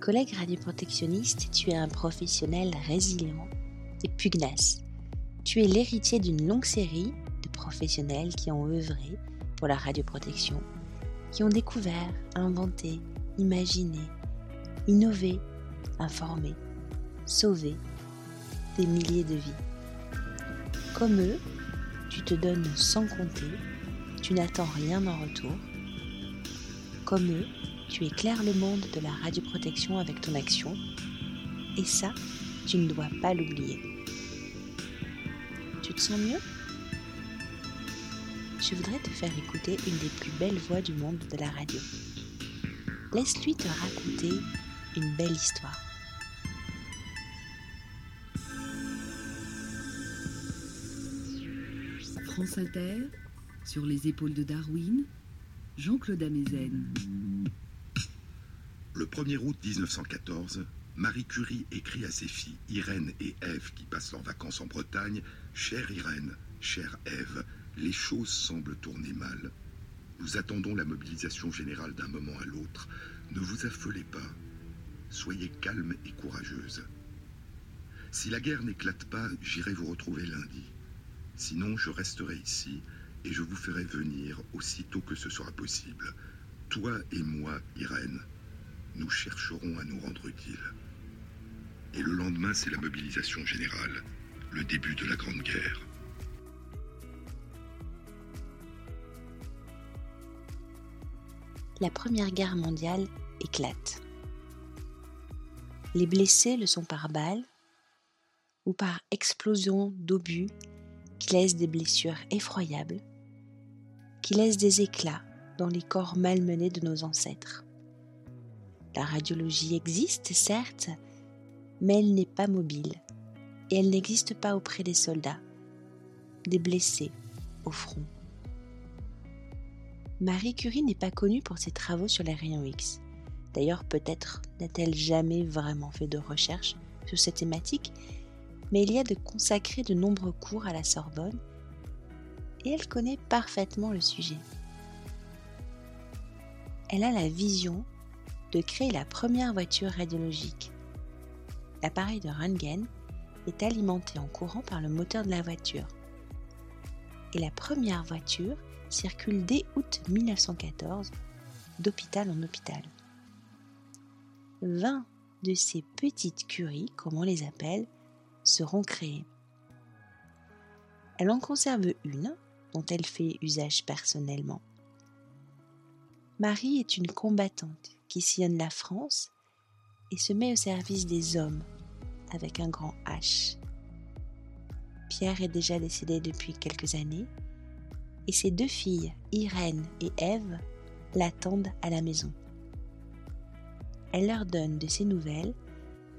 Collègue radioprotectionniste, tu es un professionnel résilient et pugnace. Tu es l'héritier d'une longue série de professionnels qui ont œuvré pour la radioprotection, qui ont découvert, inventé, imaginé, innové, informé, sauvé des milliers de vies. Comme eux, tu te donnes sans compter, tu n'attends rien en retour. Comme eux, tu éclaires le monde de la radioprotection avec ton action, et ça, tu ne dois pas l'oublier. Tu te sens mieux? Je voudrais te faire écouter une des plus belles voix du monde de la radio. Laisse-lui te raconter une belle histoire. France Inter, sur les épaules de Darwin, Jean-Claude Amezen. Le 1er août 1914, Marie Curie écrit à ses filles Irène et Ève qui passent leurs vacances en Bretagne Chère Irène, chère Ève, les choses semblent tourner mal. Nous attendons la mobilisation générale d'un moment à l'autre. Ne vous affolez pas. Soyez calme et courageuse. Si la guerre n'éclate pas, j'irai vous retrouver lundi. Sinon, je resterai ici et je vous ferai venir aussitôt que ce sera possible. Toi et moi, Irène nous chercherons à nous rendre utiles. Et le lendemain, c'est la mobilisation générale, le début de la Grande Guerre. La Première Guerre mondiale éclate. Les blessés le sont par balles ou par explosion d'obus qui laissent des blessures effroyables, qui laissent des éclats dans les corps malmenés de nos ancêtres. La radiologie existe, certes, mais elle n'est pas mobile et elle n'existe pas auprès des soldats, des blessés au front. Marie Curie n'est pas connue pour ses travaux sur les rayons X. D'ailleurs, peut-être n'a-t-elle jamais vraiment fait de recherche sur cette thématique, mais il y a de consacrer de nombreux cours à la Sorbonne et elle connaît parfaitement le sujet. Elle a la vision de créer la première voiture radiologique. L'appareil de Röntgen est alimenté en courant par le moteur de la voiture. Et la première voiture circule dès août 1914 d'hôpital en hôpital. 20 de ces petites curies, comme on les appelle, seront créées. Elle en conserve une dont elle fait usage personnellement. Marie est une combattante sillonne la France et se met au service des hommes avec un grand H. Pierre est déjà décédé depuis quelques années et ses deux filles, Irène et Ève, l'attendent à la maison. Elle leur donne de ses nouvelles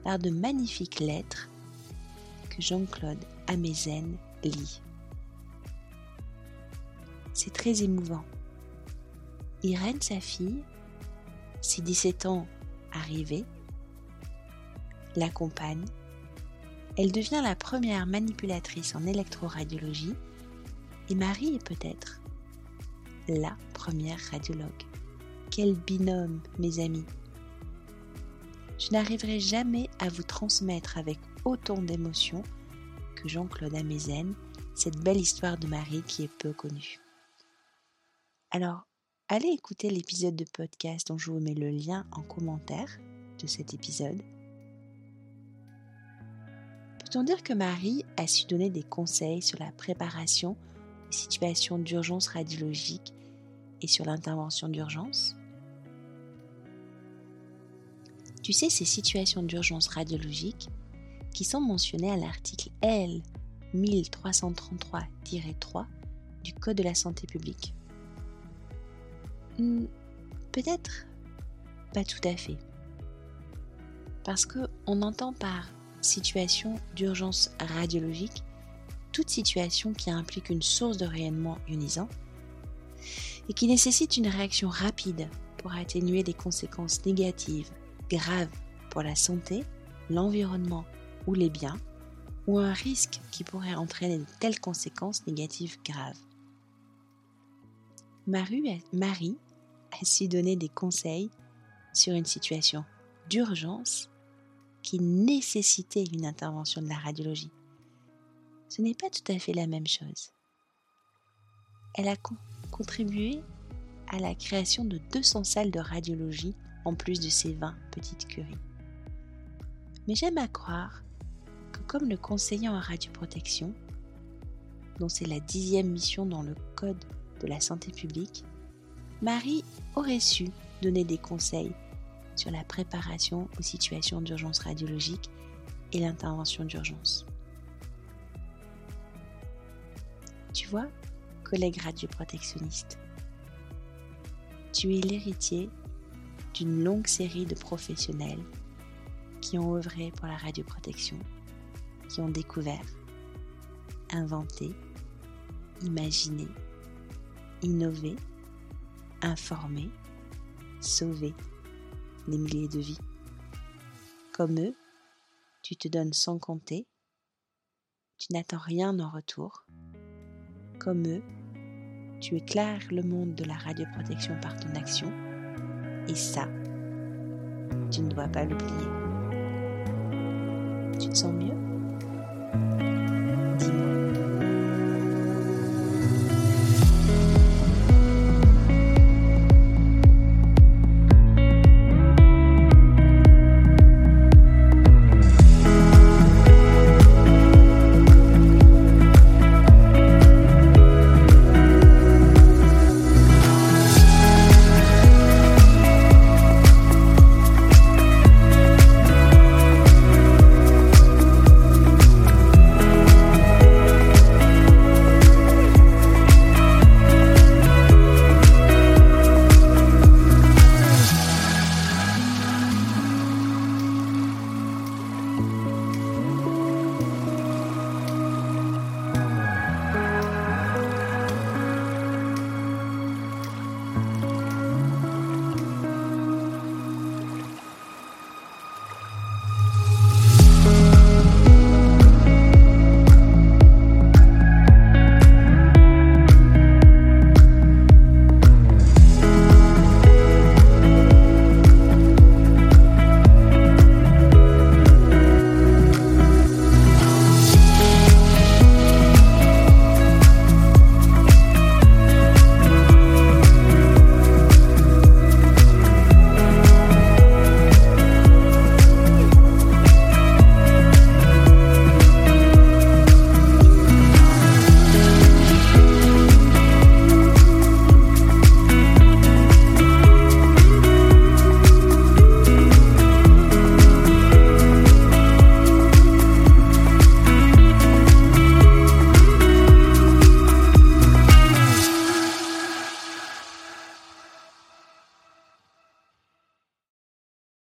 par de magnifiques lettres que Jean-Claude Amezen lit. C'est très émouvant. Irène, sa fille, ses 17 ans arrivés, l'accompagne. Elle devient la première manipulatrice en électroradiologie et Marie est peut-être la première radiologue. Quel binôme, mes amis. Je n'arriverai jamais à vous transmettre avec autant d'émotion que Jean-Claude Amezen cette belle histoire de Marie qui est peu connue. Alors, allez écouter l'épisode de podcast dont je vous mets le lien en commentaire de cet épisode. Peut-on dire que Marie a su donner des conseils sur la préparation des situations d'urgence radiologique et sur l'intervention d'urgence? Tu sais, ces situations d'urgence radiologique qui sont mentionnées à l'article L 1333-3 du Code de la santé publique. Peut-être pas tout à fait. Parce qu'on entend par situation d'urgence radiologique toute situation qui implique une source de rayonnement ionisant et qui nécessite une réaction rapide pour atténuer des conséquences négatives graves pour la santé, l'environnement ou les biens, ou un risque qui pourrait entraîner de telles conséquences négatives graves. Marie a su donner des conseils sur une situation d'urgence qui nécessitaient une intervention de la radiologie. Ce n'est pas tout à fait la même chose. Elle a contribué à la création de 200 salles de radiologie en plus de ses 20 petites curies. Mais j'aime à croire que comme le conseiller en radioprotection, dont c'est la dixième mission dans le Code de la santé publique, Marie aurait su donner des conseils sur la préparation aux situations d'urgence radiologique et l'intervention d'urgence. Tu vois, collègue radioprotectionniste, tu es l'héritier d'une longue série de professionnels qui ont œuvré pour la radioprotection, qui ont découvert, inventé, imaginé, innové, informé, sauvé des milliers de vies. Comme eux, tu te donnes sans compter, tu n'attends rien en retour. Comme eux, tu éclaires le monde de la radioprotection par ton action, et ça, tu ne dois pas l'oublier. Tu te sens mieux?